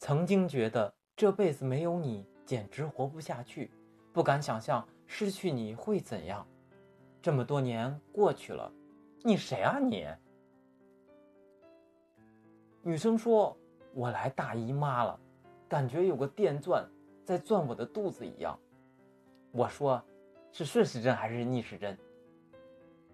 曾经觉得这辈子没有你简直活不下去不敢想象失去你会怎样。这么多年过去了你谁啊你？女生说我来大姨妈了感觉有个电钻在钻我的肚子一样。我说是顺时针还是逆时针？